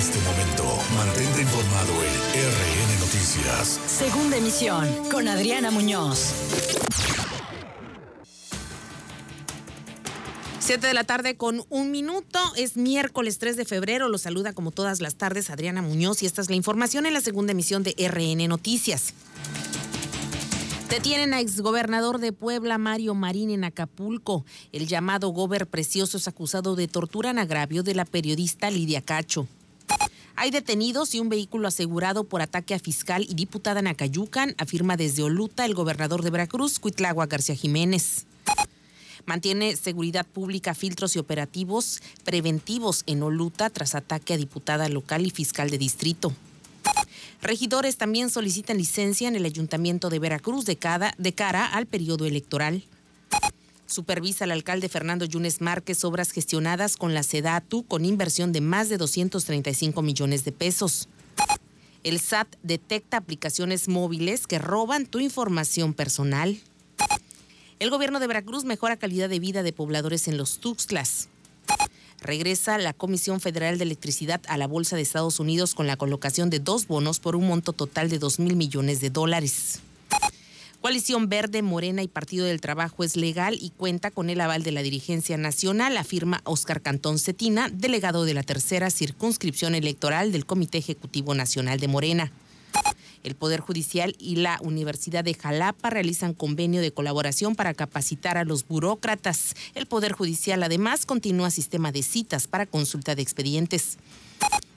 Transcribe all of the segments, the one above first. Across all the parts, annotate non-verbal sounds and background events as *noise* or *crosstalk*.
este momento, mantente informado en RN Noticias. Segunda emisión con Adriana Muñoz. 7 de la tarde con un minuto. Es miércoles 3 de febrero. Lo saluda como todas las tardes Adriana Muñoz y esta es la información en la segunda emisión de RN Noticias. Detienen a exgobernador de Puebla, Mario Marín, en Acapulco. El llamado Gober Precioso es acusado de tortura en agravio de la periodista Lidia Cacho. Hay detenidos y un vehículo asegurado por ataque a fiscal y diputada en Acayucan, afirma desde Oluta el gobernador de Veracruz, Cuitlagua García Jiménez. Mantiene seguridad pública, filtros y operativos preventivos en Oluta tras ataque a diputada local y fiscal de distrito. Regidores también solicitan licencia en el Ayuntamiento de Veracruz de, de cara al periodo electoral. Supervisa el alcalde Fernando Yunes Márquez obras gestionadas con la SEDATU con inversión de más de 235 millones de pesos. El SAT detecta aplicaciones móviles que roban tu información personal. El gobierno de Veracruz mejora calidad de vida de pobladores en los Tuxtlas. Regresa la Comisión Federal de Electricidad a la Bolsa de Estados Unidos con la colocación de dos bonos por un monto total de 2 mil millones de dólares. Coalición Verde, Morena y Partido del Trabajo es legal y cuenta con el aval de la dirigencia nacional, afirma Óscar Cantón Cetina, delegado de la tercera circunscripción electoral del Comité Ejecutivo Nacional de Morena. El Poder Judicial y la Universidad de Jalapa realizan convenio de colaboración para capacitar a los burócratas. El Poder Judicial además continúa sistema de citas para consulta de expedientes.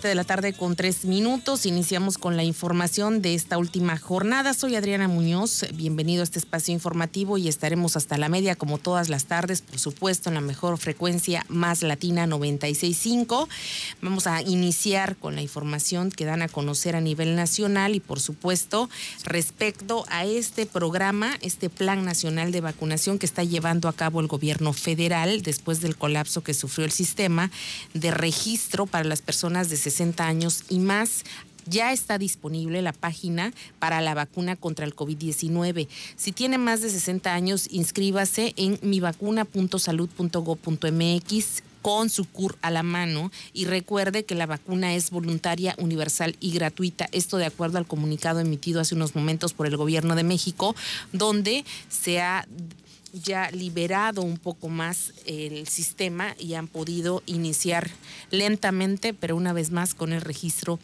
de la tarde con tres minutos. Iniciamos con la información de esta última jornada. Soy Adriana Muñoz. Bienvenido a este espacio informativo y estaremos hasta la media como todas las tardes, por supuesto, en la mejor frecuencia más latina 96.5. Vamos a iniciar con la información que dan a conocer a nivel nacional y, por supuesto, respecto a este programa, este Plan Nacional de Vacunación que está llevando a cabo el gobierno federal después del colapso que sufrió el sistema de registro para las personas de 60 años y más ya está disponible la página para la vacuna contra el COVID-19. Si tiene más de 60 años, inscríbase en mivacuna.salud.go.mx con su CUR a la mano y recuerde que la vacuna es voluntaria, universal y gratuita. Esto de acuerdo al comunicado emitido hace unos momentos por el Gobierno de México, donde se ha ya liberado un poco más el sistema y han podido iniciar lentamente, pero una vez más con el registro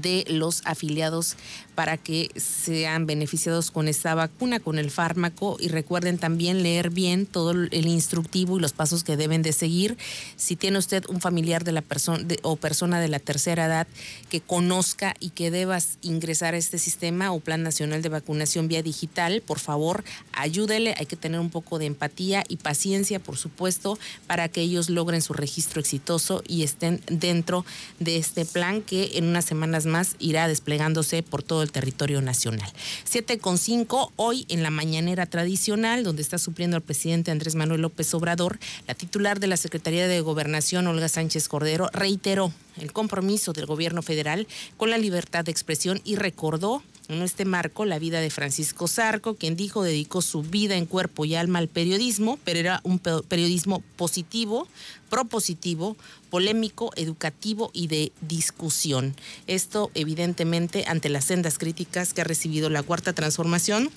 de los afiliados para que sean beneficiados con esta vacuna, con el fármaco y recuerden también leer bien todo el instructivo y los pasos que deben de seguir. Si tiene usted un familiar de la persona o persona de la tercera edad que conozca y que debas ingresar a este sistema o Plan Nacional de Vacunación vía digital, por favor, ayúdele, hay que tener un poco de empatía y paciencia, por supuesto, para que ellos logren su registro exitoso y estén dentro de este plan que en unas semanas más irá desplegándose por todo el territorio nacional. 7 con 5, hoy en la mañanera tradicional, donde está supliendo el presidente Andrés Manuel López Obrador, la titular de la Secretaría de Gobernación, Olga Sánchez Cordero, reiteró el compromiso del gobierno federal con la libertad de expresión y recordó en este marco la vida de Francisco Zarco, quien dijo dedicó su vida en cuerpo y alma al periodismo, pero era un periodismo positivo, propositivo, polémico, educativo y de discusión. Esto evidentemente ante las sendas críticas que ha recibido la cuarta transformación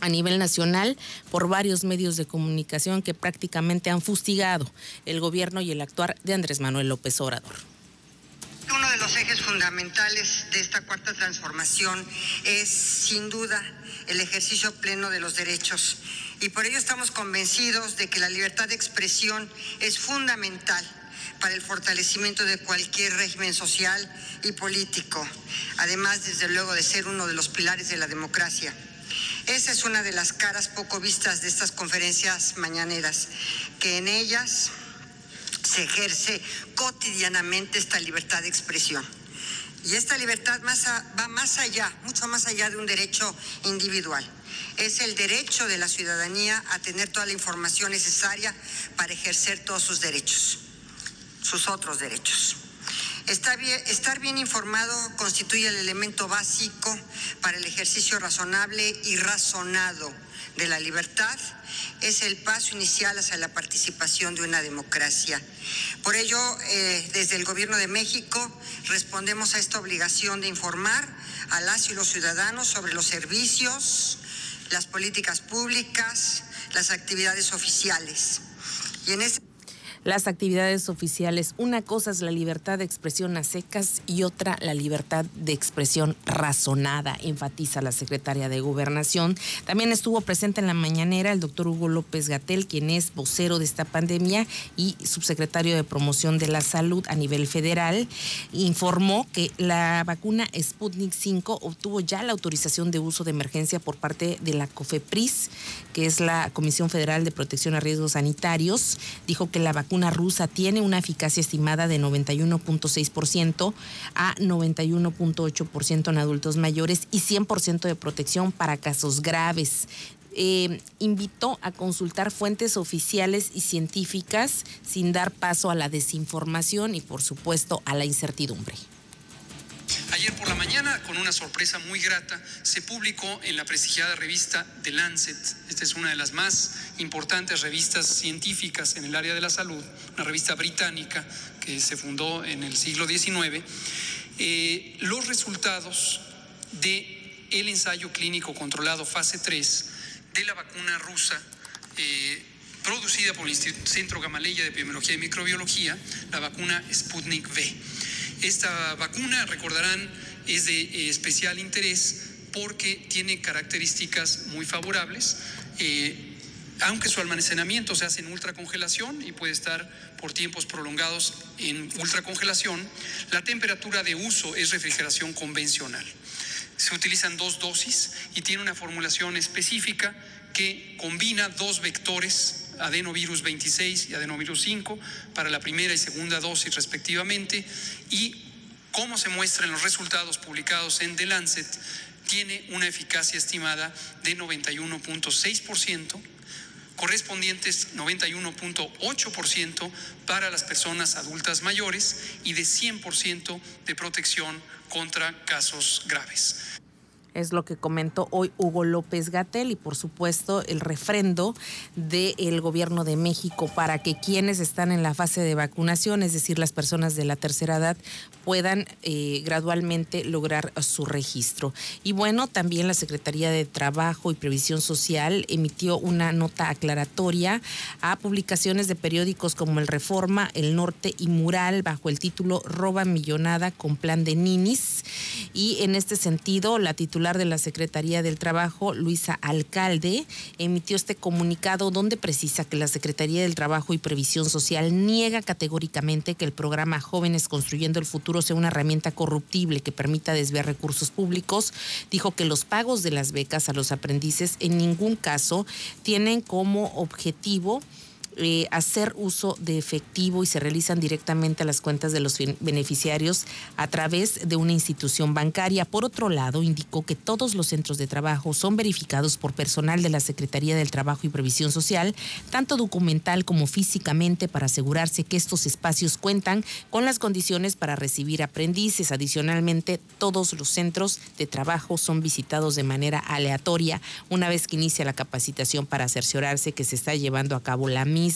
a nivel nacional por varios medios de comunicación que prácticamente han fustigado el gobierno y el actuar de Andrés Manuel López Obrador. Uno de los ejes fundamentales de esta cuarta transformación es, sin duda, el ejercicio pleno de los derechos Y por ello estamos convencidos de que la libertad de expresión es fundamental para el fortalecimiento de cualquier régimen social y político, además, desde luego, de ser uno de los pilares de la democracia. Esa es una de las caras poco vistas de estas conferencias mañaneras, que en ellas se ejerce cotidianamente esta libertad de expresión. Y esta libertad va más allá, mucho más allá de un derecho individual. Es el derecho de la ciudadanía a tener toda la información necesaria para ejercer todos sus derechos sus otros derechos. Estar bien, estar bien, informado constituye el elemento básico para el ejercicio razonable y razonado de la libertad. Es el paso inicial hacia la participación de una democracia. Por ello, eh, desde el Gobierno de México respondemos a esta obligación de informar a las y los ciudadanos sobre los servicios, las políticas públicas, las actividades oficiales. Y en este las actividades oficiales. Una cosa es la libertad de expresión a secas y otra la libertad de expresión razonada, enfatiza la secretaria de Gobernación. También estuvo presente en la mañanera el doctor Hugo López Gatel, quien es vocero de esta pandemia y subsecretario de Promoción de la Salud a nivel federal. Informó que la vacuna Sputnik 5 obtuvo ya la autorización de uso de emergencia por parte de la COFEPRIS, que es la Comisión Federal de Protección a Riesgos Sanitarios. Dijo que la vacuna vacuna rusa tiene una eficacia estimada de 91.6% a 91.8% en adultos mayores y 100% de protección para casos graves. Eh, invitó a consultar fuentes oficiales y científicas sin dar paso a la desinformación y por supuesto a la incertidumbre. Ayer por la mañana, con una sorpresa muy grata, se publicó en la prestigiada revista The Lancet, esta es una de las más importantes revistas científicas en el área de la salud, una revista británica que se fundó en el siglo XIX, eh, los resultados de el ensayo clínico controlado fase 3 de la vacuna rusa eh, producida por el Centro Gamaleya de Epidemiología y Microbiología, la vacuna Sputnik V. Esta vacuna, recordarán, es de eh, especial interés porque tiene características muy favorables. Eh, aunque su almacenamiento se hace en ultracongelación y puede estar por tiempos prolongados en ultracongelación, la temperatura de uso es refrigeración convencional. Se utilizan dos dosis y tiene una formulación específica que combina dos vectores adenovirus 26 y adenovirus 5 para la primera y segunda dosis respectivamente y como se muestra los resultados publicados en The Lancet, tiene una eficacia estimada de 91.6%, correspondientes 91.8% para las personas adultas mayores y de 100% de protección contra casos graves es lo que comentó hoy Hugo López Gatel y por supuesto el refrendo del gobierno de México para que quienes están en la fase de vacunación, es decir, las personas de la tercera edad, puedan eh, gradualmente lograr su registro. Y bueno, también la Secretaría de Trabajo y Previsión Social emitió una nota aclaratoria a publicaciones de periódicos como El Reforma, El Norte y Mural bajo el título Roba Millonada con plan de Ninis. Y en este sentido, la titular de la Secretaría del Trabajo, Luisa Alcalde, emitió este comunicado donde precisa que la Secretaría del Trabajo y Previsión Social niega categóricamente que el programa Jóvenes Construyendo el Futuro sea una herramienta corruptible que permita desviar recursos públicos. Dijo que los pagos de las becas a los aprendices en ningún caso tienen como objetivo eh, hacer uso de efectivo y se realizan directamente a las cuentas de los beneficiarios a través de una institución bancaria. Por otro lado, indicó que todos los centros de trabajo son verificados por personal de la Secretaría del Trabajo y Previsión Social, tanto documental como físicamente, para asegurarse que estos espacios cuentan con las condiciones para recibir aprendices. Adicionalmente, todos los centros de trabajo son visitados de manera aleatoria una vez que inicia la capacitación para cerciorarse que se está llevando a cabo la misma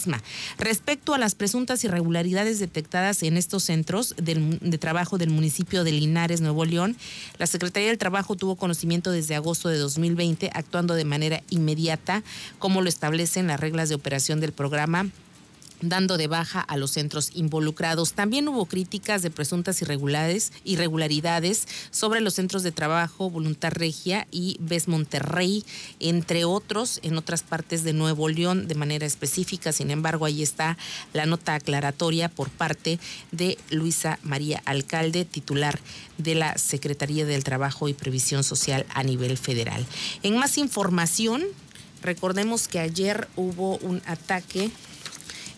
Respecto a las presuntas irregularidades detectadas en estos centros de trabajo del municipio de Linares, Nuevo León, la Secretaría del Trabajo tuvo conocimiento desde agosto de 2020, actuando de manera inmediata, como lo establecen las reglas de operación del programa dando de baja a los centros involucrados. También hubo críticas de presuntas irregularidades, sobre los centros de trabajo Voluntad Regia y Ves Monterrey, entre otros, en otras partes de Nuevo León de manera específica. Sin embargo, ahí está la nota aclaratoria por parte de Luisa María Alcalde, titular de la Secretaría del Trabajo y Previsión Social a nivel federal. En más información, recordemos que ayer hubo un ataque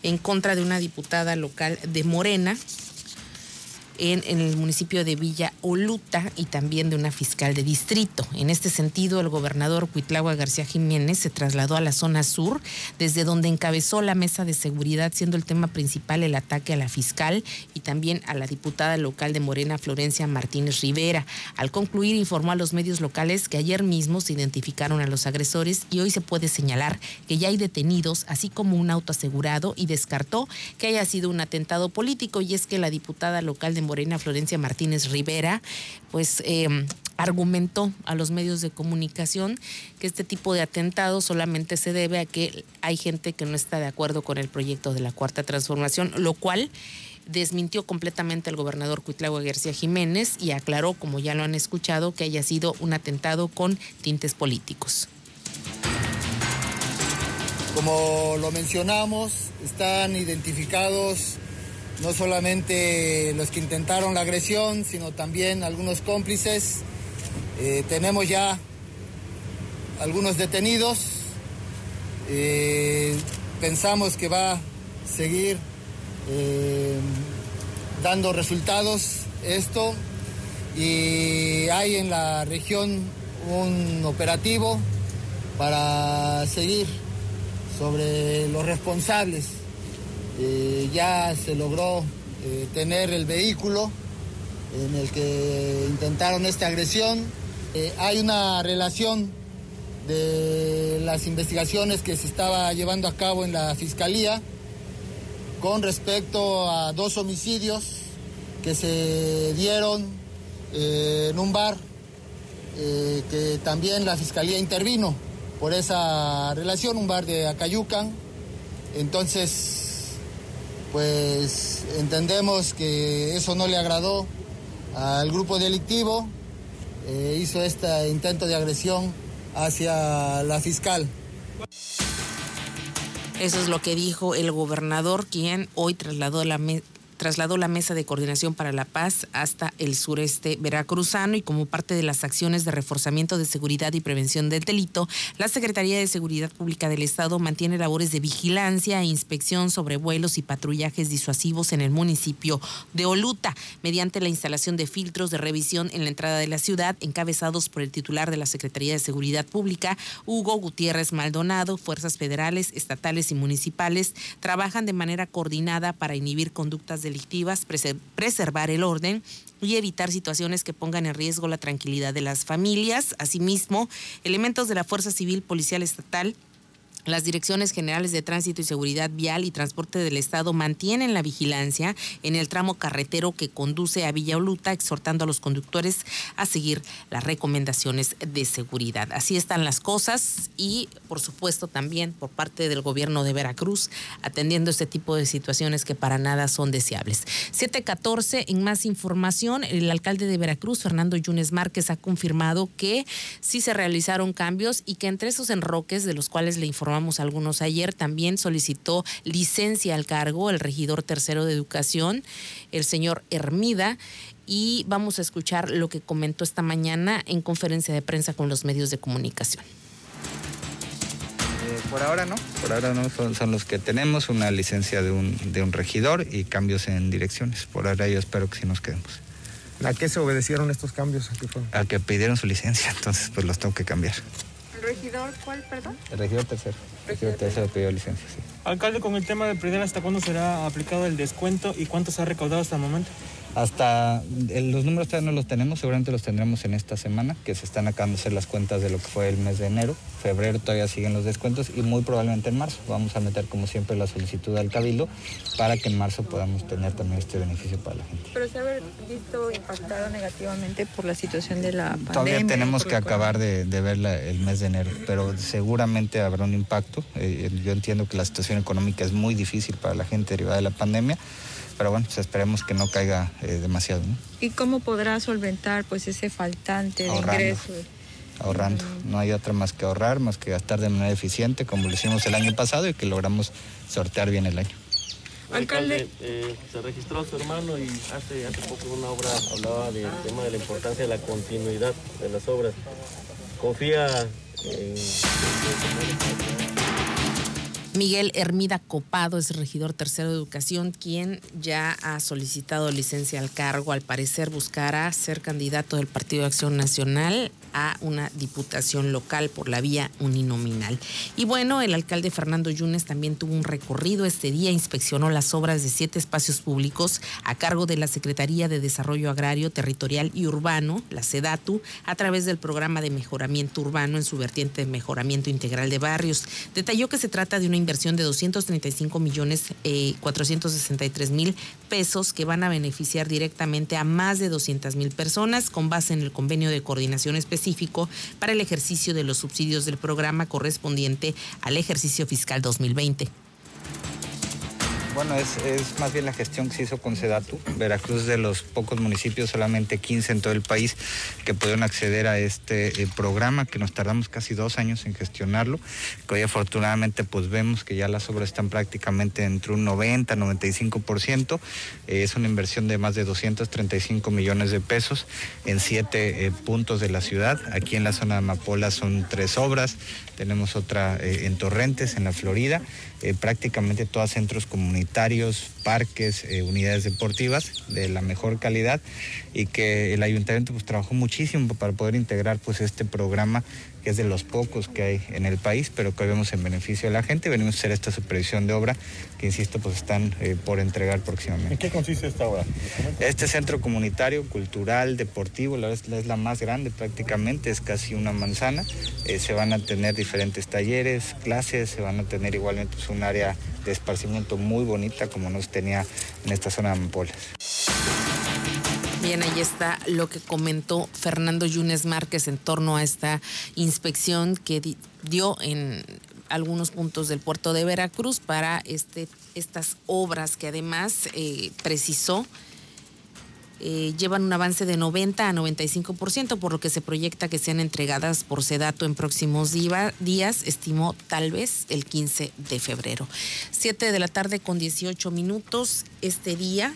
en contra de una diputada local de Morena en, el municipio de Villa Oluta y también de una fiscal de distrito. En este sentido, el gobernador Cuitlagua García Jiménez se trasladó a la zona sur, desde donde encabezó la mesa de seguridad, siendo el tema principal el ataque a la fiscal y también a la diputada local de Morena, Florencia Martínez Rivera. Al concluir, informó a los medios locales que ayer mismo se identificaron a los agresores y hoy se puede señalar que ya hay detenidos, así como un auto asegurado, y descartó que haya sido un atentado político. Y es que la diputada local de Morena, Florencia Martínez Rivera, pues eh, argumentó a los medios de comunicación que este tipo de atentados solamente se debe a que hay gente que no está de acuerdo con el proyecto de la Cuarta Transformación, lo cual desmintió completamente al gobernador Cuitlagua García Jiménez y aclaró, como ya lo han escuchado, que haya sido un atentado con tintes políticos. Como lo mencionamos, están identificados no solamente los que intentaron la agresión, sino también algunos cómplices. Eh, tenemos ya algunos detenidos. Eh, pensamos que va a seguir eh, dando resultados esto y hay en la región un operativo para seguir sobre los responsables eh, ya se logró eh, tener el vehículo en el que intentaron esta agresión. Eh, hay una relación de las investigaciones que se estaba llevando a cabo en la Fiscalía con respecto a dos homicidios que se dieron en un bar que también la Fiscalía intervino por esa relación, un bar de Acayucan. Entonces, pues entendemos que eso no le agradó al grupo delictivo, eh, hizo este intento de agresión hacia la fiscal. Eso es lo que dijo el gobernador, quien hoy trasladó la, trasladó la Mesa de Coordinación para la Paz hasta el sureste veracruzano y como parte de las acciones de reforzamiento de seguridad y prevención del delito, la Secretaría de Seguridad Pública del Estado mantiene labores de vigilancia e inspección sobre vuelos y patrullajes disuasivos en el municipio de Oluta, mediante la instalación de filtros de revisión en la entrada de la ciudad, encabezados por el titular de la Secretaría de Seguridad Pública, Hugo Gutiérrez Maldonado. Fuerzas federales, estatales y municipales trabajan de manera coordinada para inhibir conductas preservar el orden y evitar situaciones que pongan en riesgo la tranquilidad de las familias. Asimismo, elementos de la Fuerza Civil Policial Estatal las direcciones generales de tránsito y seguridad vial y transporte del Estado mantienen la vigilancia en el tramo carretero que conduce a Villa Oluta, exhortando a los conductores a seguir las recomendaciones de seguridad. Así están las cosas y, por supuesto, también por parte del gobierno de Veracruz, atendiendo este tipo de situaciones que para nada son deseables. 714, en más información, el alcalde de Veracruz, Fernando Yunes Márquez, ha confirmado que sí se realizaron cambios y que entre esos enroques de los cuales le informó algunos ayer, también solicitó licencia al cargo el regidor tercero de educación, el señor Hermida, y vamos a escuchar lo que comentó esta mañana en conferencia de prensa con los medios de comunicación. Eh, por ahora no, por ahora no, son, los que tenemos, una licencia de un, de un regidor y cambios en direcciones. Por ahora yo espero que sí nos quedemos. ¿A qué se obedecieron estos cambios? ¿A, ¿A que pidieron su licencia, *laughs* entonces pues los tengo que cambiar regidor cuál, perdón? El regidor tercero. El regidor tercero pidió licencia, sí. Alcalde, con el tema de Pridel, ¿hasta cuándo será aplicado el descuento y cuánto se ha recaudado hasta el momento? Hasta los números todavía no los tenemos, seguramente los tendremos en esta semana, que se están acabando de hacer las cuentas de lo que fue el mes de enero. Febrero todavía siguen los descuentos y muy probablemente en marzo. Vamos a meter como siempre la solicitud al cabildo para que en marzo podamos tener también este beneficio para la gente. Pero se ha visto impactado negativamente por la situación de la pandemia. Todavía tenemos que acabar de, ver el mes de enero, pero seguramente habrá un impacto. Eh, yo entiendo que la situación económica es muy difícil para la gente derivada de la pandemia pero bueno, pues esperemos que no caiga eh, demasiado. ¿Y cómo podrá solventar pues ese faltante de ingresos? Ahorrando, mm. no hay otra más que ahorrar, más que gastar de manera eficiente como lo hicimos el año pasado y que logramos sortear bien el año. Alcalde, eh, se registró su hermano y hace, hace poco una obra hablaba del tema de la importancia de la continuidad de las obras. ¿Confía en... Miguel Hermida Copado es regidor tercero de educación, quien ya ha solicitado licencia al cargo. Al parecer buscará ser candidato del Partido de Acción Nacional a una diputación local por la vía uninominal. Y bueno, el alcalde Fernando Yunes también tuvo un recorrido este día, inspeccionó las obras de siete espacios públicos a cargo de la Secretaría de Desarrollo Agrario, Territorial y Urbano, la SEDATU, a través del programa de mejoramiento urbano en su vertiente de mejoramiento integral de barrios. Detalló que se trata de una inversión de 235 millones 463 eh, mil pesos que van a beneficiar directamente a más de 200 mil personas con base en el convenio de coordinación especial para el ejercicio de los subsidios del programa correspondiente al ejercicio fiscal 2020. Bueno, es, más bien la gestión que se hizo con Sedatu. Veracruz de los pocos municipios, solamente 15 en todo el país, que pudieron acceder a este eh, programa, que nos tardamos casi dos años en gestionarlo, que hoy afortunadamente pues vemos que ya las obras están prácticamente entre un 90, 95%. Eh, es una inversión de más de 235 millones de pesos en siete eh, puntos de la ciudad. Aquí en la zona de Amapola son tres obras, tenemos otra en Torrentes, en la Florida, prácticamente todas centros comunitarios parques, eh, unidades deportivas de la mejor calidad y que el ayuntamiento pues trabajó muchísimo para poder integrar pues este programa que es de los pocos que hay en el país, pero que vemos en beneficio de la gente. Venimos a hacer esta supervisión de obra que, insisto, pues están eh, por entregar próximamente. ¿En qué consiste esta obra? Este centro comunitario, cultural, deportivo, la es, la más grande prácticamente, es casi una manzana. Eh, se van a tener diferentes talleres, clases, se van a tener igualmente pues, un área de esparcimiento muy bonita como nos tenía en esta zona de Ampolas. Bien, ahí está lo que comentó Fernando Yunes Márquez en torno a esta inspección que dio en algunos puntos del puerto de Veracruz para este, estas obras que además eh, precisó eh, llevan un avance de 90 a 95%, por lo que se proyecta que sean entregadas por Sedato en próximos días, estimó tal vez el 15 de febrero. Siete de la tarde con 18 minutos este día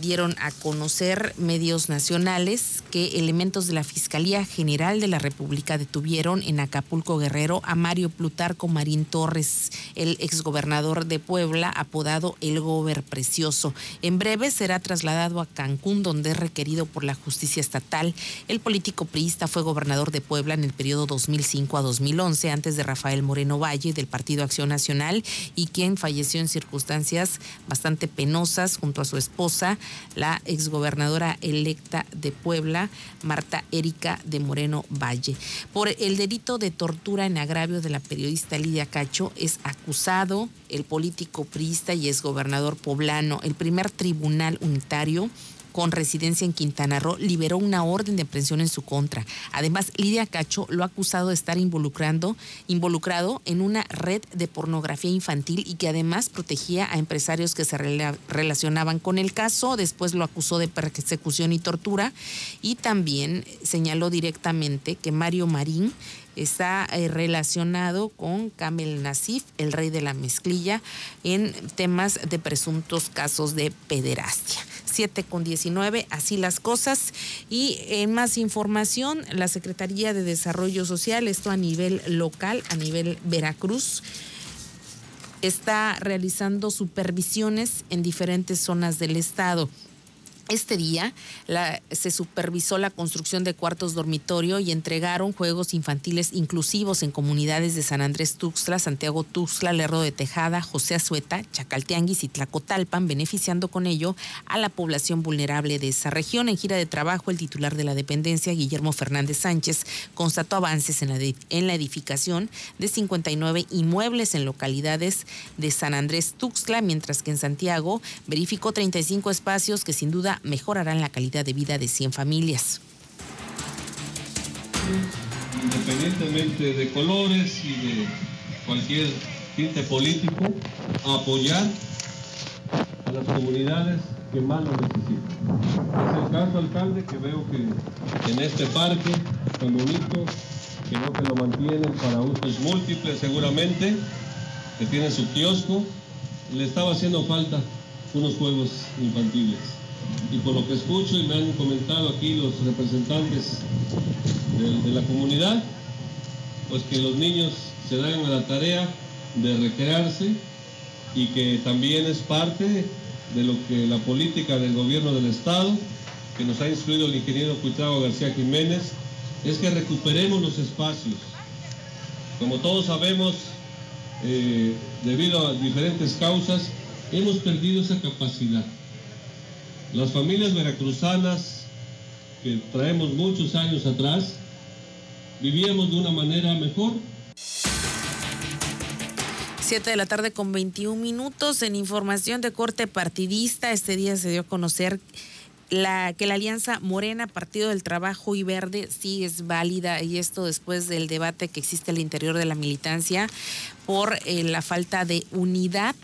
dieron a conocer medios nacionales que elementos de la Fiscalía General de la República detuvieron en Acapulco Guerrero a Mario Plutarco Marín Torres, el exgobernador de Puebla, apodado El Gober Precioso. En breve será trasladado a Cancún, donde es requerido por la justicia estatal. El político priista fue gobernador de Puebla en el periodo 2005 a 2011, antes de Rafael Moreno Valle del Partido Acción Nacional, y quien falleció en circunstancias bastante penosas junto a su esposa la exgobernadora electa de Puebla, Marta Erika de Moreno Valle. Por el delito de tortura en agravio de la periodista Lidia Cacho es acusado el político priista y exgobernador poblano. El primer tribunal unitario con residencia en Quintana Roo liberó una orden de aprehensión en su contra. Además, Lidia Cacho lo ha acusado de estar involucrando, involucrado en una red de pornografía infantil y que además protegía a empresarios que se relacionaban con el caso. Después lo acusó de persecución y tortura y también señaló directamente que Mario Marín está eh, relacionado con Kamel Nasif, el rey de la mezclilla, en temas de presuntos casos de pederastia. 7 con 19, así las cosas. Y en más información, la Secretaría de Desarrollo Social, esto a nivel local, a nivel Veracruz, está realizando supervisiones en diferentes zonas del estado. Este día se supervisó la construcción de cuartos dormitorio y entregaron juegos infantiles inclusivos en comunidades de San Andrés Tuxtla, Santiago Tuxtla, Lerro de Tejada, José Azueta, Chacaltianguis y Tlacotalpan, beneficiando con ello a la población vulnerable de esa región. En gira de trabajo, el titular de la dependencia, Guillermo Fernández Sánchez, constató avances en la, en la edificación de 59 inmuebles en localidades de San Andrés Tuxtla, mientras que en Santiago verificó 35 espacios que sin duda mejorarán la calidad de vida de 100 familias. Independientemente de colores y de cualquier tinte político, apoyar a las comunidades que más lo necesitan. Es el caso, alcalde, que veo que en este parque tan bonito, que veo que lo mantienen para usos múltiples seguramente, que tiene su kiosco, le estaba haciendo falta unos juegos infantiles y por lo que escucho y me han comentado aquí los representantes de, la comunidad, pues que los niños se dan a la tarea de recrearse y que también es parte de lo que la política del gobierno del Estado, que nos ha instruido el ingeniero Cuitrago García Jiménez, es que recuperemos los espacios. Como todos sabemos, eh, debido a diferentes causas, hemos perdido esa capacidad. Las familias veracruzanas que traemos muchos años atrás, vivíamos de una manera mejor. Siete de la tarde con 21 minutos en información de corte partidista. Este día se dio a conocer la, que la alianza Morena, Partido del Trabajo y Verde sí es válida y esto después del debate que existe al interior de la militancia por eh, la falta de unidad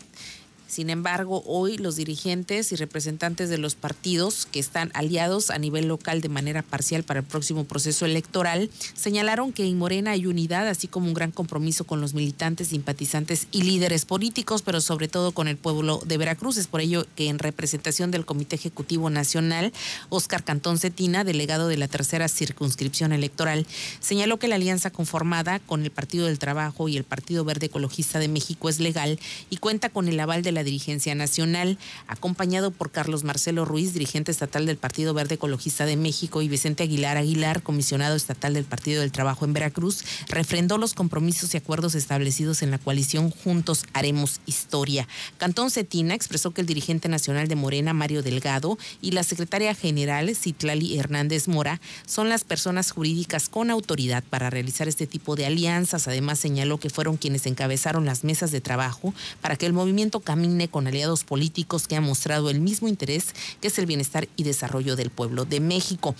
sin embargo, hoy los dirigentes y representantes de los partidos que están aliados a nivel local de manera parcial para el próximo proceso electoral señalaron que en Morena hay unidad, así como un gran compromiso con los militantes, simpatizantes y líderes políticos, pero sobre todo con el pueblo de Veracruz. Es por ello que en representación del Comité Ejecutivo Nacional, Óscar Cantón Cetina, delegado de la tercera circunscripción electoral, señaló que la alianza conformada con el Partido del Trabajo y el Partido Verde Ecologista de México es legal y cuenta con el aval de la dirigencia nacional, acompañado por Carlos Marcelo Ruiz, dirigente estatal del Partido Verde Ecologista de México, y Vicente Aguilar Aguilar, comisionado estatal del Partido del Trabajo en Veracruz, refrendó los compromisos y acuerdos establecidos en la coalición Juntos Haremos Historia. Cantón Cetina expresó que el dirigente nacional de Morena, Mario Delgado, y la secretaria general, Citlali Hernández Mora, son las personas jurídicas con autoridad para realizar este tipo de alianzas. Además, señaló que fueron quienes encabezaron las mesas de trabajo para que el movimiento camine con aliados políticos que han mostrado el mismo interés que es el bienestar y desarrollo del pueblo de México.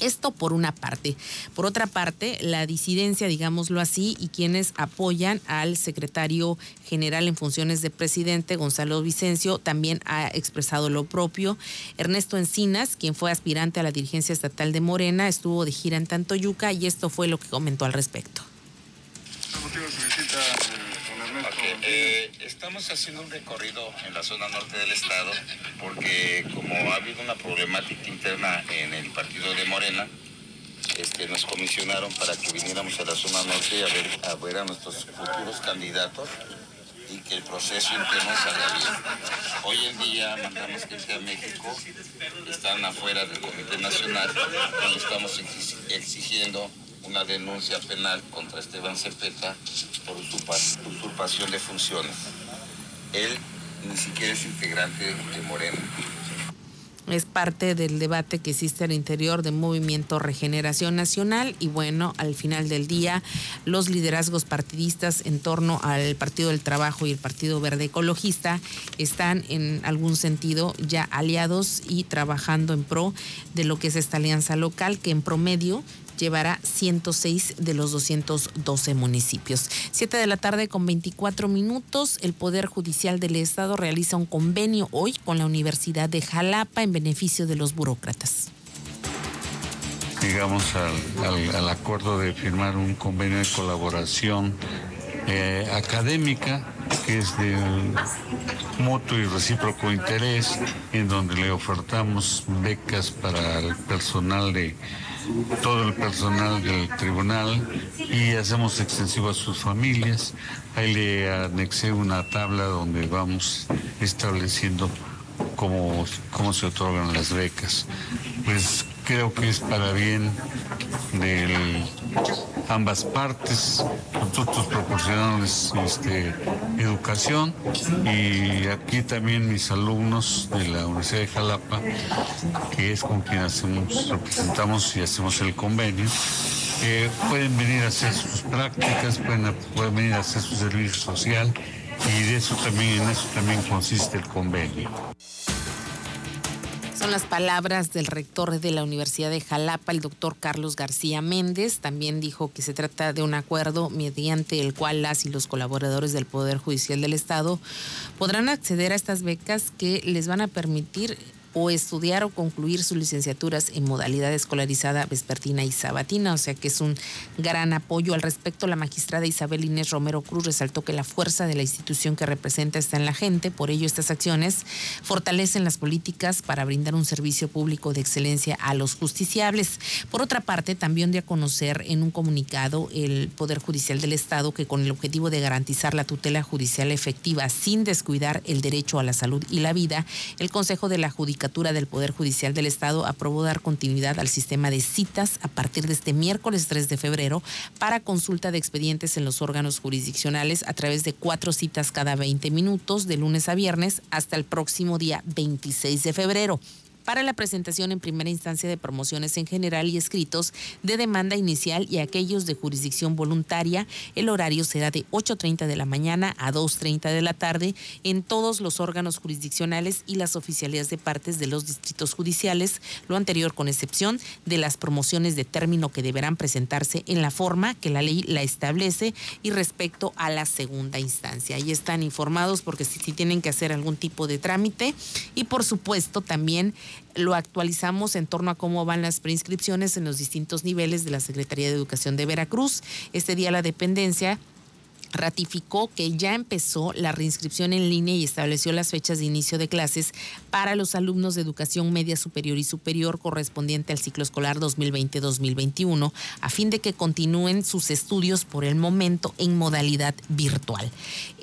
Esto por una parte. Por otra parte, la disidencia, digámoslo así, y quienes apoyan al secretario general en funciones de presidente, Gonzalo Vicencio, también ha expresado lo propio. Ernesto Encinas, quien fue aspirante a la dirigencia estatal de Morena, estuvo de gira en Tantoyuca y esto fue lo que comentó al respecto. Eh, estamos haciendo un recorrido en la zona norte del estado porque como ha habido una problemática interna en el partido de Morena, este, nos comisionaron para que viniéramos a la zona norte a ver, a ver a nuestros futuros candidatos y que el proceso interno salga bien. Hoy en día mandamos gente a México, están afuera del Comité Nacional y estamos exigiendo una denuncia penal contra Esteban Cepeta por usurpación de funciones. Él ni siquiera es integrante de Morena. Es parte del debate que existe al interior del movimiento Regeneración Nacional y bueno, al final del día los liderazgos partidistas en torno al Partido del Trabajo y el Partido Verde Ecologista están en algún sentido ya aliados y trabajando en pro de lo que es esta alianza local que en promedio llevará 106 de los 212 municipios. Siete de la tarde con 24 minutos, el Poder Judicial del Estado realiza un convenio hoy con la Universidad de Jalapa en beneficio de los burócratas llegamos al, acuerdo de firmar un convenio de colaboración eh, académica que es de mutuo y recíproco interés, en donde le ofertamos becas para el personal de todo el personal del tribunal y hacemos extensivo a sus familias. Ahí le anexé una tabla donde vamos estableciendo cómo, cómo se otorgan las becas. Pues creo que es para bien de ambas partes. Nosotros proporcionamos este, educación y aquí también mis alumnos de la Universidad de Jalapa, que es con quien hacemos, representamos y hacemos el convenio, pueden venir a hacer sus prácticas, pueden, pueden venir a hacer su servicio social y de eso también, en eso también consiste el convenio. Son las palabras del rector de la Universidad de Jalapa, el doctor Carlos García Méndez. También dijo que se trata de un acuerdo mediante el cual las y los colaboradores del Poder Judicial del Estado podrán acceder a estas becas que les van a permitir o estudiar o concluir sus licenciaturas en modalidad escolarizada vespertina y sabatina, o sea que es un gran apoyo. Al respecto, la magistrada Isabel Inés Romero Cruz resaltó que la fuerza de la institución que representa está en la gente, por ello estas acciones fortalecen las políticas para brindar un servicio público de excelencia a los justiciables. Por otra parte, también dio a conocer en un comunicado el Poder Judicial del Estado que con el objetivo de garantizar la tutela judicial efectiva sin descuidar el derecho a la salud y la vida, el Consejo de la Judicatura del Poder Judicial del Estado aprobó dar continuidad al sistema de citas a partir de este miércoles 3 de febrero para consulta de expedientes en los órganos jurisdiccionales a través de cuatro citas cada 20 minutos de lunes a viernes hasta el próximo día 26 de febrero para la presentación en primera instancia de promociones en general y escritos de demanda inicial y aquellos de jurisdicción voluntaria. El horario será de 8.30 de la mañana a 2.30 de la tarde en todos los órganos jurisdiccionales y las oficialías de partes de los distritos judiciales, lo anterior con excepción de las promociones de término que deberán presentarse en la forma que la ley la establece y respecto a la segunda instancia. Ahí están informados porque si, si tienen que hacer algún tipo de trámite y por supuesto también lo actualizamos en torno a cómo van las preinscripciones en los distintos niveles de la Secretaría de Educación de Veracruz. Este día la dependencia ratificó que ya empezó la reinscripción en línea y estableció las fechas de inicio de clases para los alumnos de educación media superior y superior correspondiente al ciclo escolar 2020-2021, a fin de que continúen sus estudios por el momento en modalidad virtual.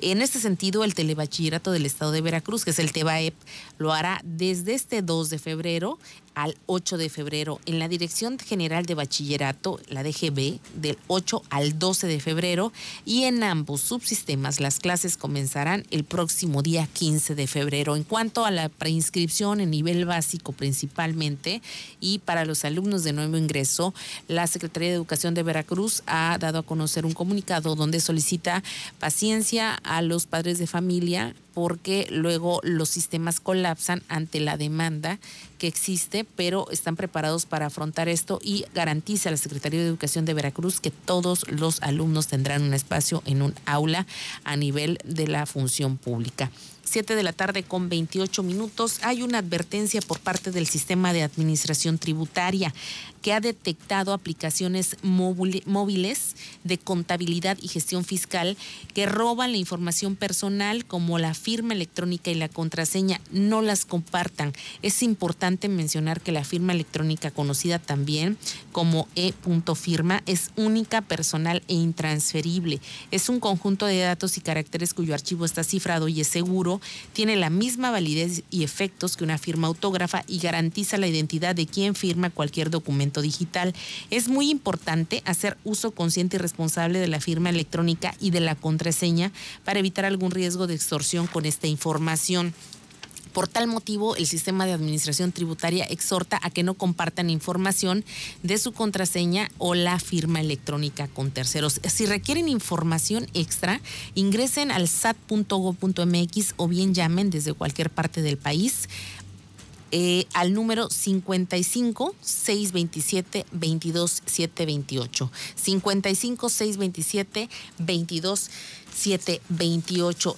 En este sentido, el Telebachillerato del Estado de Veracruz, que es el TEBAEP, lo hará desde este 2 de febrero al 8 de febrero en la Dirección General de Bachillerato, la DGB, del 8 al 12 de febrero y en ambos subsistemas las clases comenzarán el próximo día 15 de febrero. En cuanto a la preinscripción en nivel básico principalmente y para los alumnos de nuevo ingreso, la Secretaría de Educación de Veracruz ha dado a conocer un comunicado donde solicita paciencia a los padres de familia porque luego los sistemas colapsan ante la demanda que existe, pero están preparados para afrontar esto y garantiza la Secretaría de Educación de Veracruz que todos los alumnos tendrán un espacio en un aula a nivel de la función pública. 7 de la tarde con 28 minutos. Hay una advertencia por parte del sistema de administración tributaria que ha detectado aplicaciones móviles de contabilidad y gestión fiscal que roban la información personal como la firma electrónica y la contraseña. No las compartan. Es importante mencionar que la firma electrónica conocida también como e.firma es única, personal e intransferible. Es un conjunto de datos y caracteres cuyo archivo está cifrado y es seguro, tiene la misma validez y efectos que una firma autógrafa y garantiza la identidad de quien firma cualquier documento digital. Es muy importante hacer uso consciente y responsable de la firma electrónica y de la contraseña para evitar algún riesgo de extorsión con esta información. Por tal motivo, el sistema de administración tributaria exhorta a que no compartan información de su contraseña o la firma electrónica con terceros. Si requieren información extra, ingresen al sat.go.mx o bien llamen desde cualquier parte del país eh, al número 55 627 22 728. 55 627 22 728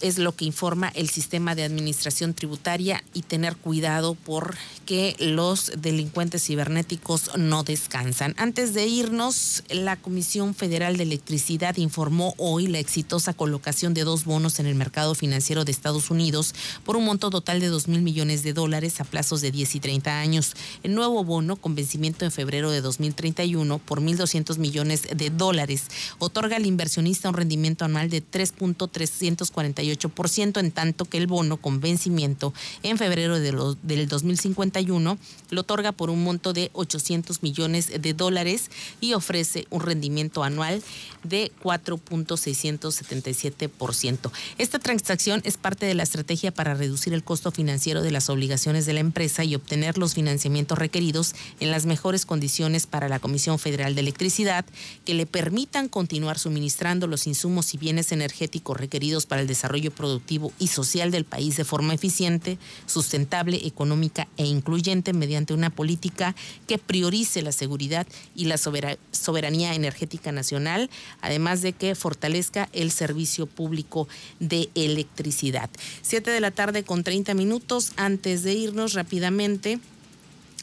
es lo que informa el sistema de administración tributaria y tener cuidado porque los delincuentes cibernéticos no descansan. Antes de irnos, la Comisión Federal de Electricidad informó hoy la exitosa colocación de dos bonos en el mercado financiero de Estados Unidos por un monto total de 2 mil millones de dólares a plazos de 10 y 30 años. El nuevo bono, con vencimiento en febrero de 2031 por 1.200 millones de dólares, otorga al inversionista un rendimiento anual de 3 3.348%, en tanto que el bono con vencimiento en febrero de lo, del 2051 lo otorga por un monto de 800 millones de dólares y ofrece un rendimiento anual de 4.677%. Esta transacción es parte de la estrategia para reducir el costo financiero de las obligaciones de la empresa y obtener los financiamientos requeridos en las mejores condiciones para la Comisión Federal de Electricidad que le permitan continuar suministrando los insumos y bienes energéticos requeridos para el desarrollo productivo y social del país de forma eficiente, sustentable, económica e incluyente mediante una política que priorice la seguridad y la soberanía energética nacional, además de que fortalezca el servicio público de electricidad. Siete de la tarde con 30 minutos. Antes de irnos rápidamente,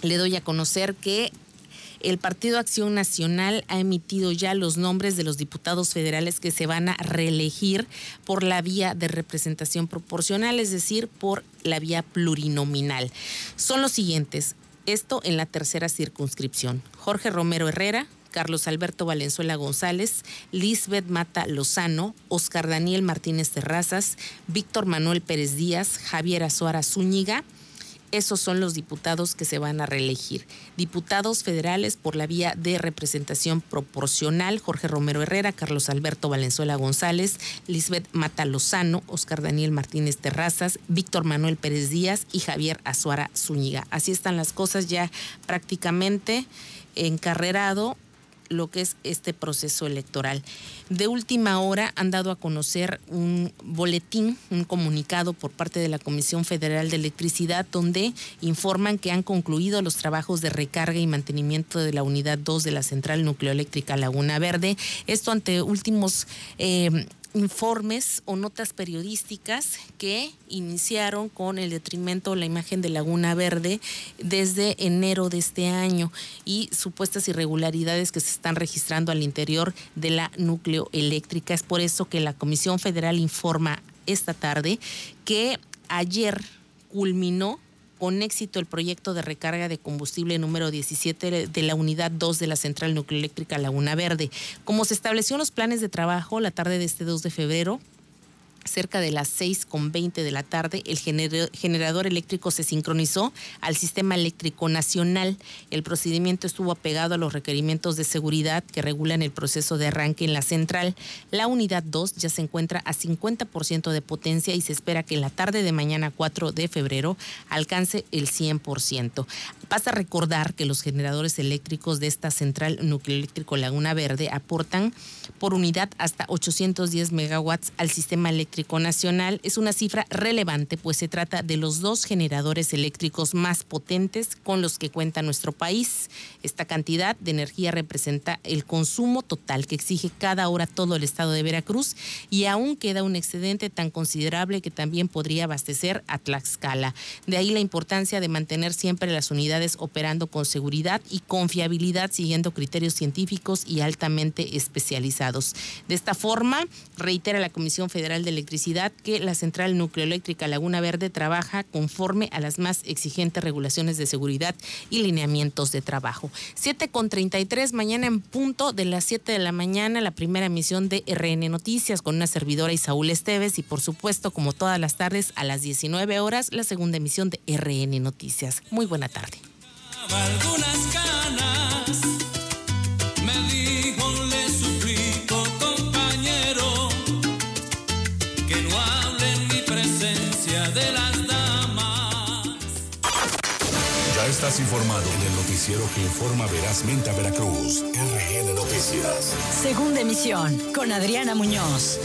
le doy a conocer que el Partido Acción Nacional ha emitido ya los nombres de los diputados federales que se van a reelegir por la vía de representación proporcional, es decir, por la vía plurinominal. Son los siguientes. Esto en la tercera circunscripción. Jorge Romero Herrera, Carlos Alberto Valenzuela González, Lisbeth Mata Lozano, Oscar Daniel Martínez Terrazas, Víctor Manuel Pérez Díaz, Javier Azuara Zúñiga, esos son los diputados que se van a reelegir. Diputados federales por la vía de representación proporcional, Jorge Romero Herrera, Carlos Alberto Valenzuela González, Lisbeth Mata Lozano, Oscar Daniel Martínez Terrazas, Víctor Manuel Pérez Díaz y Javier Azuara Zúñiga. Así están las cosas ya prácticamente encarrerado lo que es este proceso electoral. De última hora han dado a conocer un boletín, un comunicado por parte de la Comisión Federal de Electricidad donde informan que han concluido los trabajos de recarga y mantenimiento de la unidad 2 de la central nucleoeléctrica Laguna Verde. Esto ante últimos... Eh, informes o notas periodísticas que iniciaron con el detrimento de la imagen de Laguna Verde desde enero de este año y supuestas irregularidades que se están registrando al interior de la núcleo eléctrica. Es por eso que la Comisión Federal informa esta tarde que ayer culminó con éxito el proyecto de recarga de combustible número 17 de la unidad 2 de la central nucleoeléctrica Laguna Verde. Como se estableció en los planes de trabajo la tarde de este 2 de febrero, cerca de las 6.20 de la tarde, el generador eléctrico se sincronizó al sistema eléctrico nacional. El procedimiento estuvo apegado a los requerimientos de seguridad que regulan el proceso de arranque en la central. La unidad 2 ya se encuentra a 50% de potencia y se espera que en la tarde de mañana 4 de febrero alcance el 100%. Basta recordar que los generadores eléctricos de esta central nucleoeléctrico Laguna Verde aportan por unidad hasta 810 megawatts al sistema eléctrico nacional. Es una cifra relevante, pues se trata de los dos generadores eléctricos más potentes con los que cuenta nuestro país. Esta cantidad de energía representa el consumo total que exige cada hora todo el estado de Veracruz y aún queda un excedente tan considerable que también podría abastecer a Tlaxcala. De ahí la importancia de mantener siempre las unidades operando con seguridad y confiabilidad siguiendo criterios científicos y altamente especializados. De esta forma, reitera la Comisión Federal de Electricidad que la central nucleoeléctrica Laguna Verde trabaja conforme a las más exigentes regulaciones de seguridad y lineamientos de trabajo. 7 con 33, mañana en punto de las 7 de la mañana, la primera emisión de RN Noticias con una servidora Isaúl Esteves y por supuesto, como todas las tardes, a las 19 horas, la segunda emisión de RN Noticias. Muy buena tarde. estás informado en el noticiero que informa verazmente a Veracruz. RN Noticias. Segunda emisión con Adriana Muñoz.